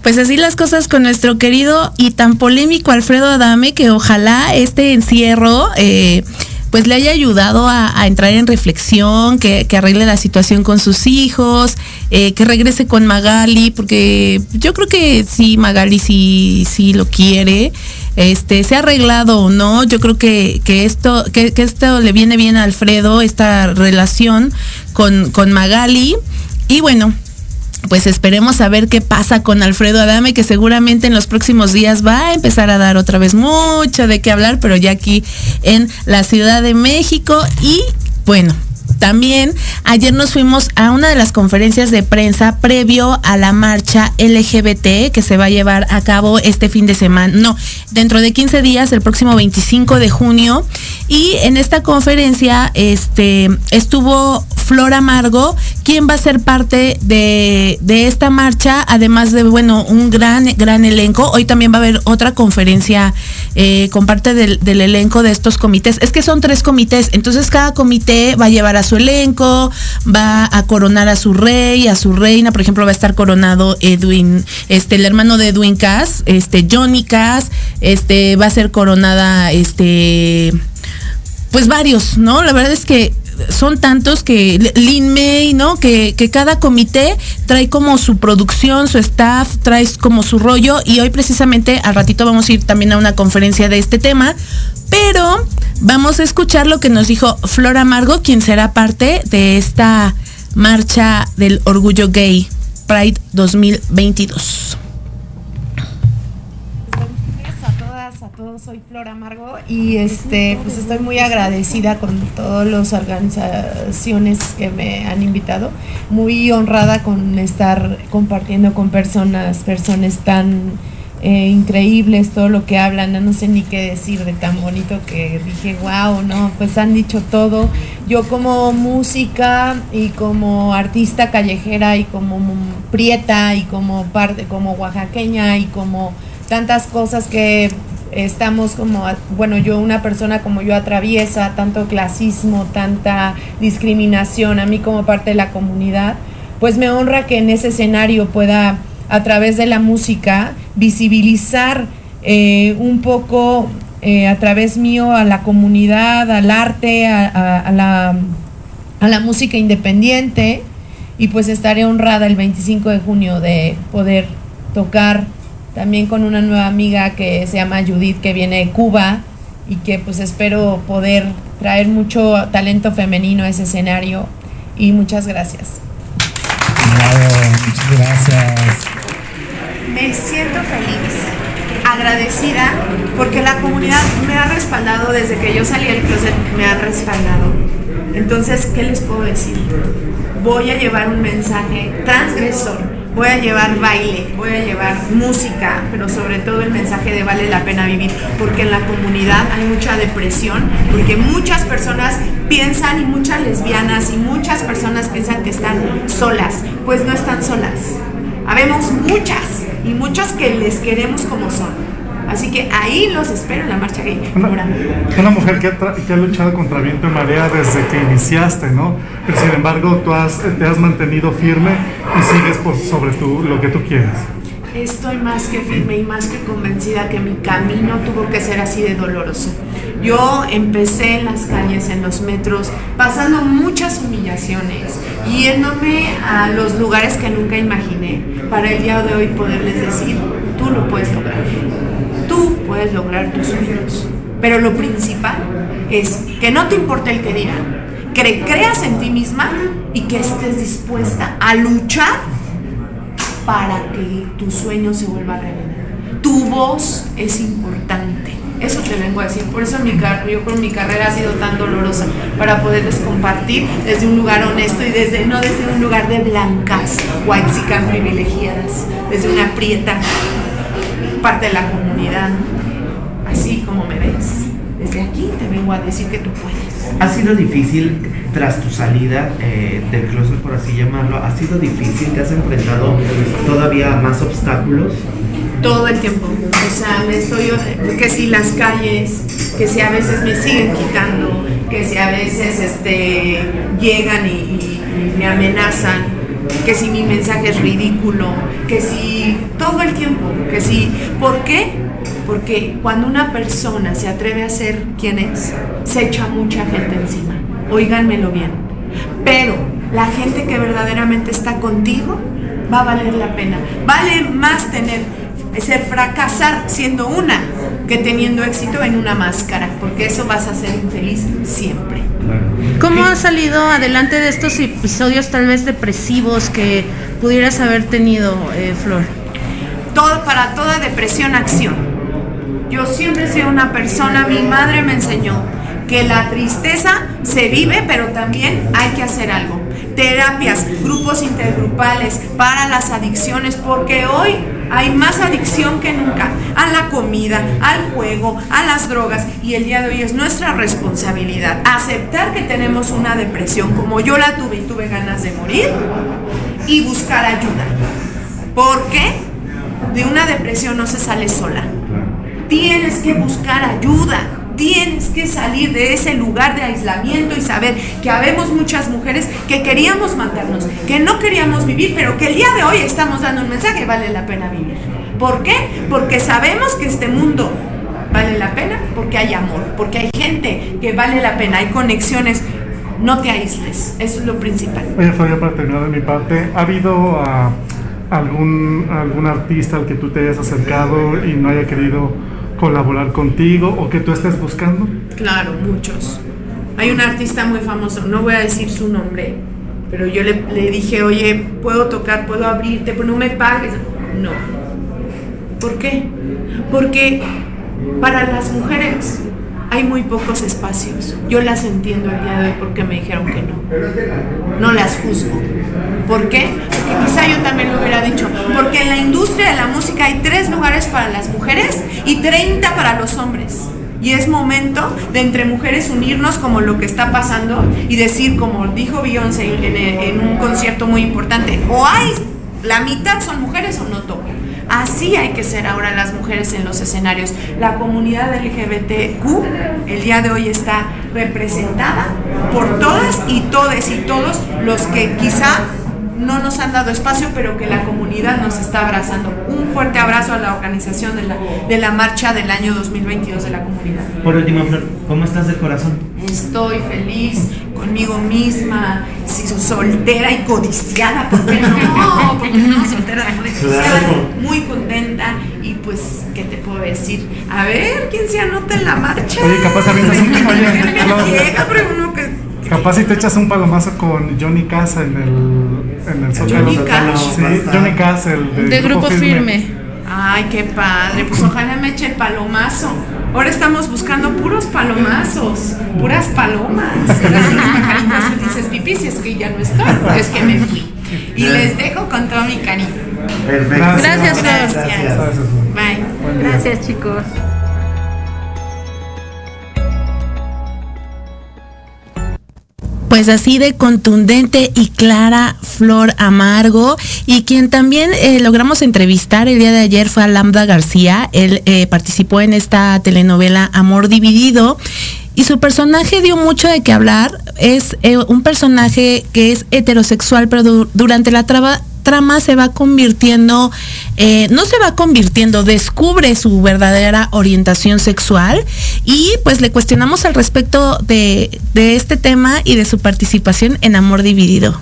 Pues así las cosas con nuestro querido y tan polémico Alfredo Adame, que ojalá este encierro eh, pues le haya ayudado a, entrar en reflexión, que, arregle la situación con sus hijos, eh, que regrese con Magali, porque yo creo que sí, Magali sí, sí lo quiere. Este, se ha arreglado o no, yo creo que, que esto, que, que esto le viene bien a Alfredo, esta relación con, con Magali. Y bueno, pues esperemos a ver qué pasa con Alfredo Adame, que seguramente en los próximos días va a empezar a dar otra vez mucho de qué hablar, pero ya aquí en la Ciudad de México. Y bueno, también ayer nos fuimos a una de las conferencias de prensa previo a la marcha LGBT que se va a llevar a cabo este fin de semana, no, dentro de 15 días, el próximo 25 de junio. Y en esta conferencia este, estuvo Flor Amargo, quien va a ser parte de, de esta marcha, además de, bueno, un gran, gran elenco. Hoy también va a haber otra conferencia eh, con parte del, del elenco de estos comités. Es que son tres comités, entonces cada comité va a llevar a su elenco, va a coronar a su rey, a su reina. Por ejemplo, va a estar coronado Edwin, este, el hermano de Edwin Cass, este, Johnny Cass, este, va a ser coronada, este, pues varios, ¿no? La verdad es que son tantos que Lin May, ¿no? Que, que cada comité trae como su producción, su staff, trae como su rollo y hoy precisamente al ratito vamos a ir también a una conferencia de este tema, pero vamos a escuchar lo que nos dijo Flor Amargo, quien será parte de esta marcha del orgullo gay Pride 2022. Todos, soy Flor Amargo y este pues estoy muy agradecida con todas las organizaciones que me han invitado, muy honrada con estar compartiendo con personas, personas tan eh, increíbles todo lo que hablan, no, sé ni qué decir de tan bonito que dije, wow, no, pues han dicho todo. Yo como música y como artista callejera y como prieta y como parte, como oaxaqueña y como tantas cosas que estamos como, bueno, yo una persona como yo atraviesa tanto clasismo, tanta discriminación, a mí como parte de la comunidad, pues me honra que en ese escenario pueda a través de la música visibilizar eh, un poco eh, a través mío a la comunidad, al arte, a la, a la música independiente y pues estaré honrada el 25 de junio de poder tocar también con una nueva amiga que se llama Judith que viene de Cuba y que pues espero poder traer mucho talento femenino a ese escenario y muchas gracias. Bravo, muchas gracias. Me siento feliz, agradecida, porque la comunidad me ha respaldado desde que yo salí del closet, me ha respaldado. Entonces, ¿qué les puedo decir? Voy a llevar un mensaje transgresor, voy a llevar baile, voy a llevar música, pero sobre todo el mensaje de vale la pena vivir, porque en la comunidad hay mucha depresión, porque muchas personas piensan y muchas lesbianas y muchas personas piensan que están solas, pues no están solas. Habemos muchas y muchos que les queremos como son. Así que ahí los espero en la marcha gay. Una, una mujer que ha, que ha luchado contra viento y marea desde que iniciaste, ¿no? Pero sin embargo, tú has, te has mantenido firme y sigues por sobre tu, lo que tú quieres. Estoy más que firme y más que convencida que mi camino tuvo que ser así de doloroso. Yo empecé en las calles, en los metros, pasando muchas humillaciones, yéndome a los lugares que nunca imaginé, para el día de hoy poderles decir, tú lo puedes lograr. Puedes lograr tus sueños. Pero lo principal es que no te importe el que dirán, que creas en ti misma y que estés dispuesta a luchar para que tu sueño se vuelva realidad. Tu voz es importante. Eso te vengo a decir. Por eso mi yo con mi carrera ha sido tan dolorosa para poderles compartir desde un lugar honesto y desde no desde un lugar de blancas, white privilegiadas, desde una prieta parte de la comunidad. Así como me ves. Desde aquí te vengo a decir que tú puedes. Ha sido difícil tras tu salida eh, del closet, por así llamarlo, ha sido difícil, te has enfrentado todavía más obstáculos. todo el tiempo. O sea, me estoy, que si las calles, que si a veces me siguen quitando, que si a veces este, llegan y- y me amenazan, que si mi mensaje es ridículo, que si todo el tiempo, que si, ¿por qué? Porque cuando una persona se atreve a ser quien es, se echa mucha gente encima. Oíganmelo bien. Pero la gente que verdaderamente está contigo va a valer la pena. Vale más tener ser fracasar siendo una que teniendo éxito en una máscara, porque eso vas a ser infeliz siempre. ¿Cómo has salido adelante de estos episodios tal vez depresivos que pudieras haber tenido, eh, Flor? Todo para toda depresión acción. Yo siempre he sido una persona, mi madre me enseñó que la tristeza se vive, pero también hay que hacer algo. Terapias, grupos intergrupales para las adicciones, porque hoy hay más adicción que nunca a la comida, al juego, a las drogas y el día de hoy es nuestra responsabilidad aceptar que tenemos una depresión como yo la tuve y tuve ganas de morir y buscar ayuda. Porque de una depresión no se sale sola. Tienes que buscar ayuda. Tienes que salir de ese lugar de aislamiento y saber que habemos muchas mujeres que queríamos matarnos, que no queríamos vivir, pero que el día de hoy estamos dando un mensaje, vale la pena vivir. ¿Por qué? Porque sabemos que este mundo vale la pena, porque hay amor, porque hay gente que vale la pena, hay conexiones. No te aísles, eso es lo principal. Oye, Flavia, para terminar de mi parte, ¿ha habido ah, algún, algún artista al que tú te hayas acercado y no haya querido colaborar contigo o que tú estés buscando? Claro, muchos. Hay un artista muy famoso, no voy a decir su nombre, pero yo le, le dije, oye, puedo tocar, puedo abrirte, pero no me pagues. No. ¿Por qué? Porque para las mujeres hay muy pocos espacios. Yo las entiendo el día de hoy porque me dijeron que no. No las juzgo. ¿Por qué? Porque quizá yo también lo hubiera dicho. Porque en la industria de la música hay tres lugares para las mujeres y 30 para los hombres. Y es momento de entre mujeres unirnos como lo que está pasando y decir, como dijo Beyoncé en, en un concierto muy importante, o hay la mitad son mujeres o no tocan. Así hay que ser ahora las mujeres en los escenarios. La comunidad LGBTQ el día de hoy está representada por todas y todes y todos los que quizá no nos han dado espacio, pero que la comunidad nos está abrazando. Un fuerte abrazo a la organización de la, de la marcha del año 2022 de la comunidad. Por último, Flor, ¿cómo estás de corazón? Estoy feliz conmigo misma, si soy soltera y codiciada, ¿por qué no? ¿Por qué no? Soltera y codiciada, muy contenta y pues, ¿qué te puedo decir? A ver, ¿quién se anota en la marcha? Oye, capaz avientas un oye, Flor, Llega, pero uno que... Capaz si te echas un palomazo con Johnny Casa en el, en el Zócalo. Johnny Cash. Sí, Johnny Casa, el de, De Grupo Firme. Ay, qué padre, pues ojalá me eche el palomazo. Ahora estamos buscando puros palomazos, puras palomas. Puras pajaritos. dices, pipí, si es que ya no estoy, es que me fui. Y les dejo con todo mi cariño. Perfecto. Gracias, Flor. Gracias. Bye. Gracias, chicos. Pues así de contundente y clara Flor Amargo y quien también eh, logramos entrevistar el día de ayer fue a Lambda García. Él eh, participó en esta telenovela Amor Dividido y su personaje dio mucho de qué hablar. Es eh, un personaje que es heterosexual, pero du- durante la traba- trama se va convirtiendo, eh, no se va convirtiendo, descubre su verdadera orientación sexual y pues le cuestionamos al respecto de, de este tema y de su participación en Amor Dividido.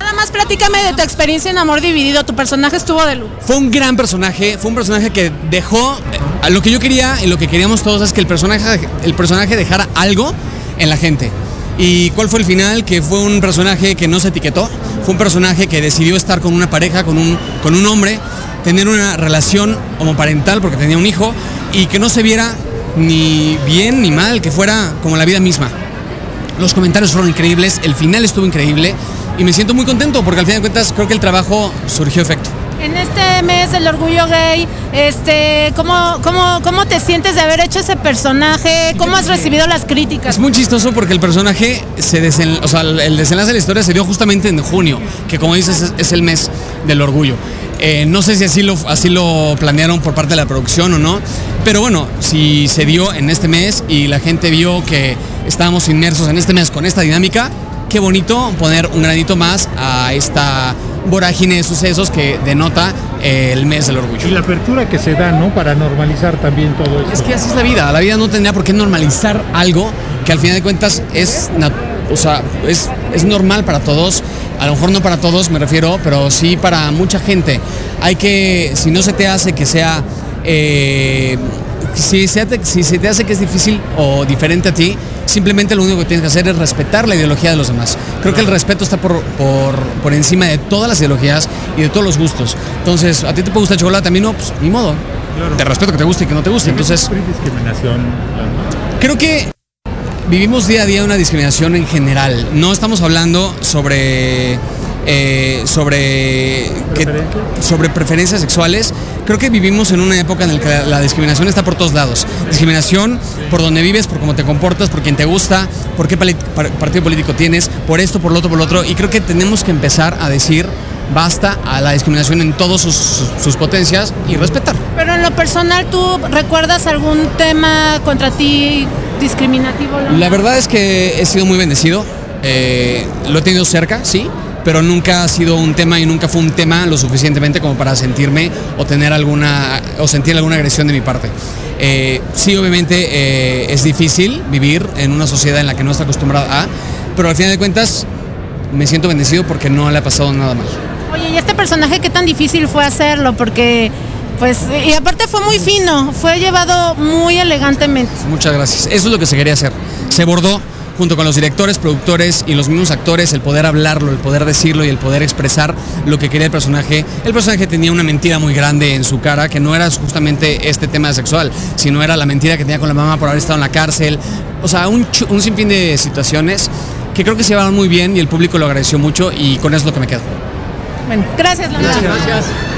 Nada más platícame de tu experiencia en Amor Dividido. Tu personaje estuvo de lujo. Fue un gran personaje, fue un personaje que dejó eh, a lo que yo quería y lo que queríamos todos es que el personaje, el personaje dejara algo en la gente. ¿Y cuál fue el final? Que fue un personaje que no se etiquetó, fue un personaje que decidió estar con una pareja, con un, con un hombre, tener una relación homoparental porque tenía un hijo y que no se viera ni bien ni mal, que fuera como la vida misma. Los comentarios fueron increíbles, el final estuvo increíble y me siento muy contento porque al final de cuentas creo que el trabajo surgió efecto. En este mes del orgullo gay, este, ¿cómo, cómo, ¿cómo te sientes de haber hecho ese personaje? ¿Cómo has recibido las críticas? Es muy chistoso porque el personaje se o sea, el desenlace de la historia se dio justamente en junio, que como dices es, el mes del orgullo. Eh, no sé si así lo planearon por parte de la producción o no, pero bueno, si se dio en este mes y la gente vio que estábamos inmersos en este mes con esta dinámica, qué bonito poner un granito más a esta vorágine de sucesos que denota eh, el mes del orgullo. Y la apertura que se da, ¿no? Para normalizar también todo esto. Es que así es la vida. La vida no tendría por qué normalizar algo que al final de cuentas es, o sea, es, es normal para todos. A lo mejor no para todos, me refiero, pero sí para mucha gente. Hay que, si no se te hace que sea, eh, si, se te, si se te hace que es difícil o diferente a ti, simplemente lo único que tienes que hacer es respetar la ideología de los demás. Creo que el respeto está por, por, por encima de todas las ideologías y de todos los gustos. Entonces, a ti te puede gustar el chocolate, a mí no, pues ni modo. Te respeto que te guste y que no te guste. Entonces, discriminación. Creo que vivimos día a día una discriminación en general. No estamos hablando sobre eh, sobre que- sobre preferencias sexuales. Creo que vivimos en una época en la que la, la discriminación está por todos lados. Discriminación por donde vives, por cómo te comportas, por quién te gusta, por qué partido político tienes, por esto, por lo otro, por lo otro. Y creo que tenemos que empezar a decir basta a la discriminación en todas sus, sus- sus potencias y respetar. Pero en lo personal, ¿tú recuerdas algún tema contra ti discriminativo? La verdad es que he sido muy bendecido. Eh, lo he tenido cerca, sí, pero nunca ha sido un tema y nunca fue un tema lo suficientemente como para sentirme o tener alguna o sentir alguna agresión de mi parte. Eh, sí, obviamente eh, es difícil vivir en una sociedad en la que no está acostumbrada a, pero al final de cuentas me siento bendecido porque no le ha pasado nada mal. Oye, ¿y este personaje qué tan difícil fue hacerlo? Porque, pues, y aparte fue muy fino, fue llevado muy elegantemente. Muchas gracias. Eso es lo que se quería hacer. Se bordó junto con los directores, productores y los mismos actores, el poder hablarlo, el poder decirlo y el poder expresar lo que quería el personaje. El personaje tenía una mentira muy grande en su cara, que no era justamente este tema sexual, sino era la mentira que tenía con la mamá por haber estado en la cárcel. O sea, un, un sinfín de situaciones que creo que se llevaron muy bien y el público lo agradeció mucho y con eso es lo que me quedo. Bueno, gracias, Lana. Oye,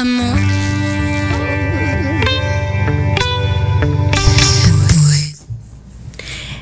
Amor.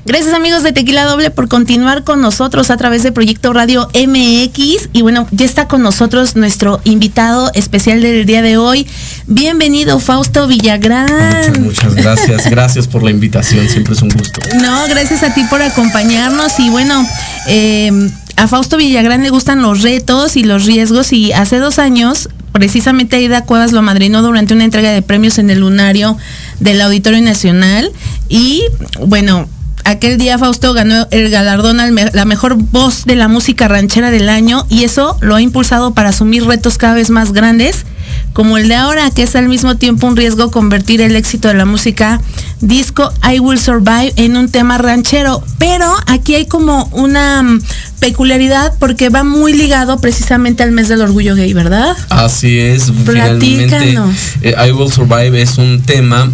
Gracias amigos de Tequila Doble por continuar con nosotros a través de Proyecto Radio MX. Y bueno, ya está con nosotros nuestro invitado especial del día de hoy. Bienvenido Fausto Villagrán. Muchas gracias, gracias por la invitación, siempre es un gusto. No, gracias a ti por acompañarnos y bueno, eh, a Fausto Villagrán le gustan los retos y los riesgos y hace dos años precisamente Aida Cuevas lo madrinó durante una entrega de premios en el lunario del Auditorio Nacional. Y bueno, aquel día Fausto ganó el galardón a la mejor voz de la música ranchera del año y eso lo ha impulsado para asumir retos cada vez más grandes como el de ahora, que es al mismo tiempo un riesgo convertir el éxito de la música disco I Will Survive en un tema ranchero. Pero aquí hay como una mm, peculiaridad porque va muy ligado precisamente al mes del orgullo gay, ¿verdad? Así es, Platícanos. eh, I Will Survive es un tema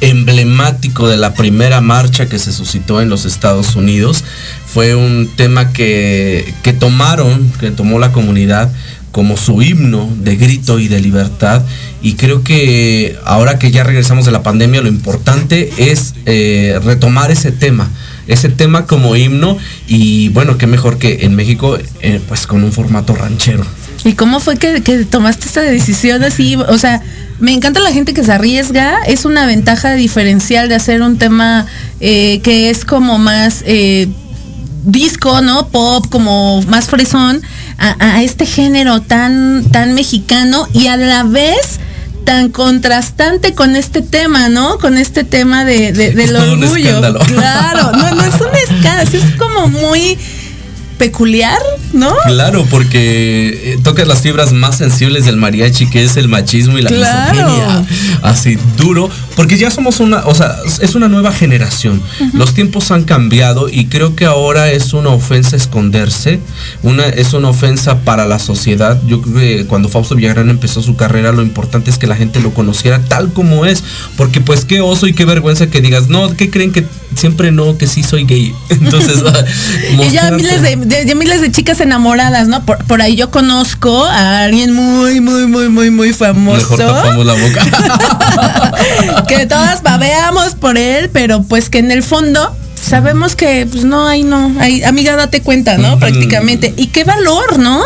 emblemático de la primera marcha que se suscitó en los Estados Unidos. Fue un tema que, que tomaron, que tomó la comunidad como su himno de grito y de libertad. Y creo que ahora que ya regresamos de la pandemia, lo importante es eh, retomar ese tema. Ese tema como himno y bueno, qué mejor que en México, eh, pues con un formato ranchero. ¿Y cómo fue que, que tomaste esta decisión así? O sea, me encanta la gente que se arriesga. Es una ventaja diferencial de hacer un tema eh, que es como más disco, ¿no? Pop, como más fresón, a, a este género tan, tan mexicano y a la vez tan contrastante con este tema, ¿no? Con este tema de, de- del orgullo. Claro, no, no es un escándalo, es como muy peculiar, ¿no? Claro, porque eh, toca las fibras más sensibles del mariachi, que es el machismo y la Claro. misoginia. Así duro, porque ya somos una, o sea, es una nueva generación. Los tiempos han cambiado y creo que ahora es una ofensa esconderse, una es una ofensa para la sociedad. Yo creo que cuando Fausto Villagrán empezó su carrera, lo importante es que la gente lo conociera tal como es, porque pues qué oso y qué vergüenza que digas, no, ¿qué creen que siempre no, que sí soy gay. Entonces, Y ya miles de, de- miles de chicas enamoradas, ¿no? Por, por ahí yo conozco a alguien muy, muy, muy, muy, muy famoso. mejor tapamos la boca. que todas babeamos por él, pero pues que en el fondo sabemos que pues no hay no hay amiga date cuenta no prácticamente y qué valor no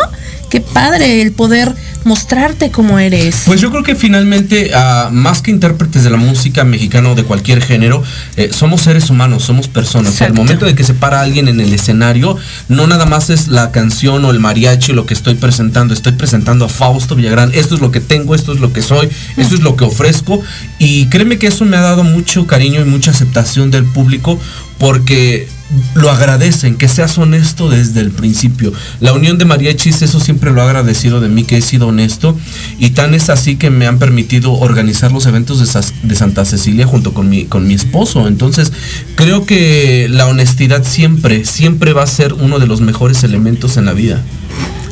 qué padre el poder mostrarte como eres Pues yo creo que finalmente, ah, más que intérpretes de la música mexicana o de cualquier género, eh, somos seres humanos, somos personas. Al momento de que se para alguien en el escenario, no nada más es la canción o el mariachi lo que estoy presentando, estoy presentando a Fausto Villagrán, esto es lo que tengo, esto es lo que soy, esto es lo que ofrezco. Y créeme que eso me ha dado mucho cariño y mucha aceptación del público porque lo agradecen, que seas honesto desde el principio. La unión de mariachis, eso siempre lo ha agradecido de mí, que he sido honesto. Y tan es así que me han permitido organizar los eventos de, de Santa Cecilia junto con mi, con mi esposo. Entonces, creo que la honestidad siempre, siempre va a ser uno de los mejores elementos en la vida.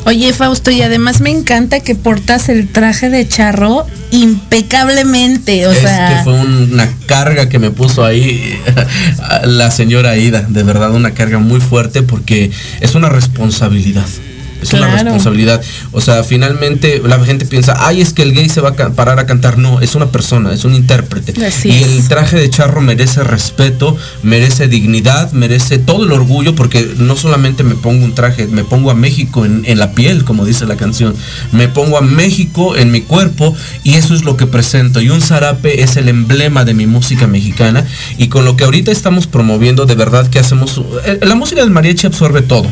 Oye Fausto y además me encanta que portas el traje de charro impecablemente o es sea que fue una carga que me puso ahí la señora Ida, de verdad una carga muy fuerte porque es una responsabilidad. Es una responsabilidad. O sea, finalmente la gente piensa, ay, es que el gay se va a parar a cantar. No, es una persona, es un intérprete. Así y es. el traje de charro merece respeto, merece dignidad, merece todo el orgullo, porque no solamente me pongo un traje, me pongo a México en, en la piel, como dice la canción. Me pongo a México en mi cuerpo y eso es lo que presento. Y un zarape es el emblema de mi música mexicana. Y con lo que ahorita estamos promoviendo, de verdad que hacemos. eh, La música del mariachi absorbe todo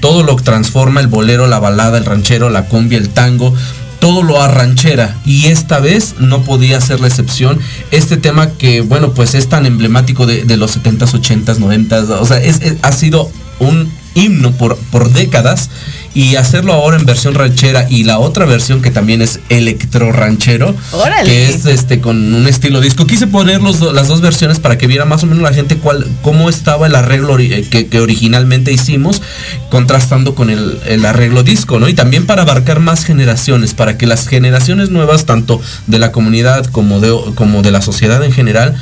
todo lo transforma el la balada, el ranchero, la cumbia, el tango, todo lo arranchera y esta vez no podía ser la excepción. Este tema que, bueno, pues es tan emblemático de, de los 70s, 80s, 90s, o sea, es- es- ha sido un himno por, por décadas y hacerlo ahora en versión ranchera y la otra versión que también es electro ranchero, Órale. que es este con un estilo disco. Quise poner los las dos versiones para que viera más o menos la gente cuál, cómo estaba el arreglo ori- eh, que, que originalmente hicimos, contrastando con el, el arreglo disco, ¿no? Y también para abarcar más generaciones, para que las generaciones nuevas, tanto de la comunidad como de, como de la sociedad en general,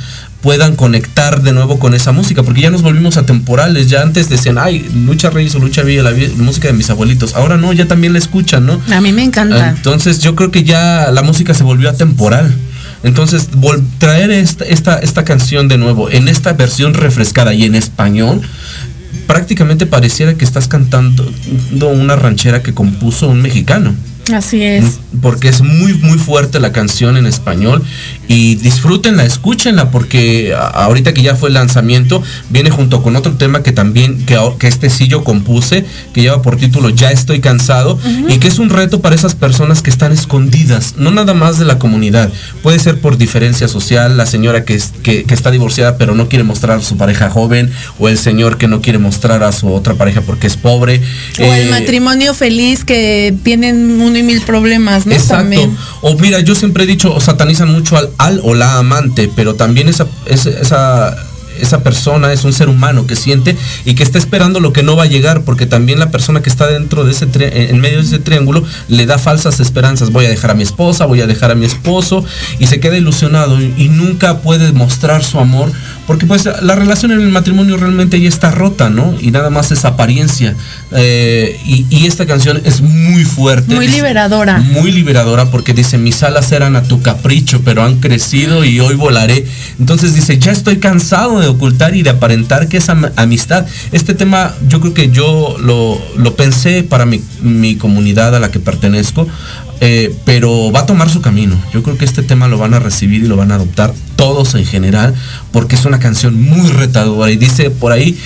puedan conectar de nuevo con esa música, porque ya nos volvimos atemporales, ya antes decían, ay, Lucha Reyes o Lucha Villa, la música de mis abuelitos, ahora no, ya también la escuchan, ¿no? a mí me encanta Entonces yo creo que ya la música se volvió atemporal. Entonces, traer esta, esta, esta canción de nuevo en esta versión refrescada y en español, prácticamente pareciera que estás cantando una ranchera que compuso un mexicano. Así es Porque es muy, muy fuerte la canción en español. Y disfrútenla, escúchenla, porque ahorita que ya fue el lanzamiento, viene junto con otro tema que también, que, que este sí yo compuse, que lleva por título Ya estoy cansado, y que es un reto para esas personas que están escondidas, no nada más de la comunidad. Puede ser por diferencia social, la señora que, es- que, que está divorciada pero no quiere mostrar a su pareja joven, o el señor que no quiere mostrar a su otra pareja porque es pobre. o el Eh, matrimonio feliz que tienen uno y mil problemas no Exacto. También. O mira, yo siempre he dicho, o satanizan mucho al, al o la amante, pero también esa, esa, esa, esa persona es un ser humano que siente y que está esperando lo que no va a llegar, porque también la persona que está dentro de ese en medio de ese triángulo le da falsas esperanzas. Voy a dejar a mi esposa, voy a dejar a mi esposo y se queda ilusionado y, y nunca puede mostrar su amor, porque pues la relación en el matrimonio realmente ya está rota, ¿no? Y nada más es apariencia. Eh, y, y esta canción es muy fuerte. muy liberadora muy liberadora porque dice mis alas eran a tu capricho pero han crecido y hoy volaré entonces dice ya estoy cansado de ocultar y de aparentar que es am- amistad este tema yo creo que yo lo, lo pensé para mi, mi comunidad a la que pertenezco eh, pero va a tomar su camino yo creo que este tema lo van a recibir y lo van a adoptar todos en general porque es una canción muy retadora. Y dice por ahí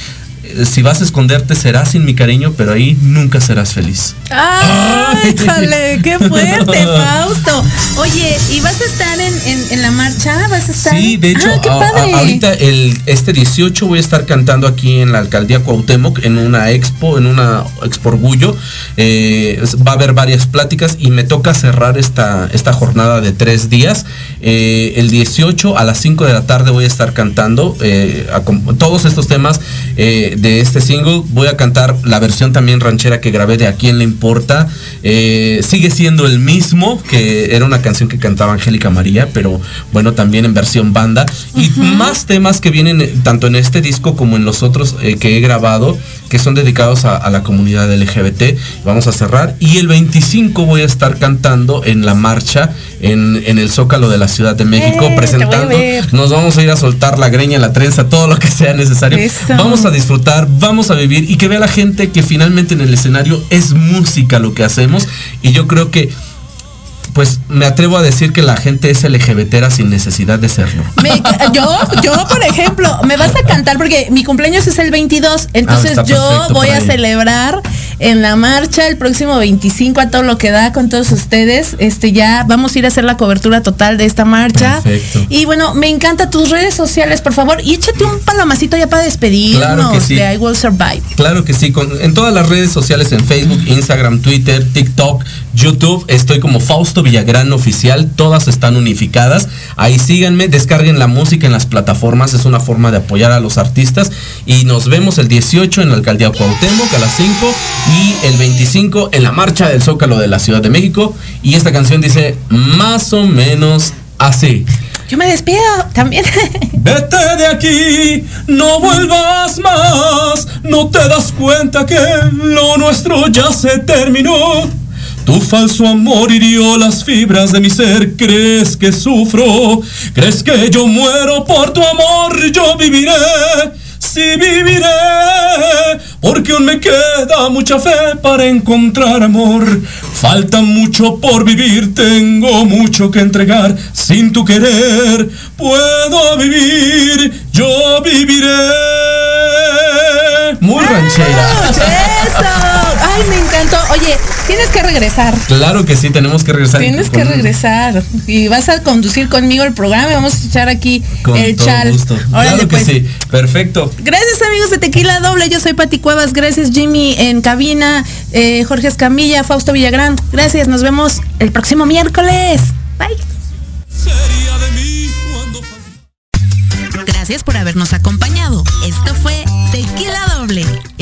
si vas a esconderte serás sin mi cariño, pero ahí nunca serás feliz. ¡Ay, jale! ¡Qué fuerte, Fausto! Oye, ¿y vas a estar en, en, en la marcha? ¿Vas a estar? Sí, de hecho, Ah, a- a- ahorita el, este 18 voy a estar cantando aquí en la alcaldía Cuauhtémoc en una expo, en una expo orgullo. Eh, va a haber varias pláticas y me toca cerrar esta, esta jornada de tres días. Eh, el 18 a las 5 de la tarde voy a estar cantando eh, a todos estos temas. eh, de este single. Voy a cantar la versión también ranchera que grabé de A quién le importa. Eh, sigue siendo el mismo, que era una canción que cantaba Angélica María, pero bueno, también en versión banda. Y más temas que vienen eh, tanto en este disco como en los otros eh, que he grabado, que son dedicados a, a la comunidad LGBT. Vamos a cerrar. Y el 25 voy a estar cantando en la marcha en, en el Zócalo de la Ciudad de México, Eh, presentando. Nos vamos a ir a soltar la greña, la trenza, todo lo que sea necesario. Eso. Vamos a disfrutar, vamos a vivir y que vea la gente que finalmente en el escenario es música lo que hacemos. Y yo creo que, pues me atrevo a decir que la gente es LGBTera sin necesidad de serlo. Me- yo, yo, por ejemplo, me vas a cantar porque mi cumpleaños es el 22, entonces Ah, está yo voy a celebrar en la marcha el próximo 25 a todo lo que da con todos ustedes. Este ya vamos a ir a hacer la cobertura total de esta marcha. Perfecto. Y bueno, me encanta tus redes sociales, por favor, y échate un palomacito ya para despedirnos Claro que sí. de I Will Survive. Claro que sí, con- en todas las redes sociales, en Facebook, Instagram, Twitter, TikTok, YouTube, estoy como Fausto Villagrán Oficial, todas están unificadas. Ahí síganme, descarguen la música en las plataformas, es una forma de apoyar a los artistas. Y nos vemos el 18 en la alcaldía Cuauhtémoc a las 5 y el 25 en la marcha del Zócalo de la Ciudad de México. Y esta canción dice más o menos así. Yo me despido también. Vete de aquí, no vuelvas más. No te das cuenta que lo nuestro ya se terminó. Tu falso amor hirió las fibras de mi ser. ¿Crees que sufro? ¿Crees que yo muero por tu amor? Yo viviré. Sí viviré, porque aún me queda mucha fe para encontrar amor. Falta mucho por vivir, tengo mucho que entregar. Sin tu querer puedo vivir, yo viviré. Muy ranchera. ¡Ay, me encantó! Oye, tienes que regresar. Claro que sí, tenemos que regresar. Tienes que regresar y vas a conducir conmigo el programa y vamos a echar aquí Con el todo chal. gusto. Órale, claro que pues. sí, perfecto. Gracias amigos de Tequila Doble, yo soy Pati Cuevas, gracias Jimmy en cabina, eh, Jorge Escamilla, Fausto Villagrán, gracias, nos vemos el próximo miércoles. Bye. Gracias por habernos acompañado. Esto fue Tequila Doble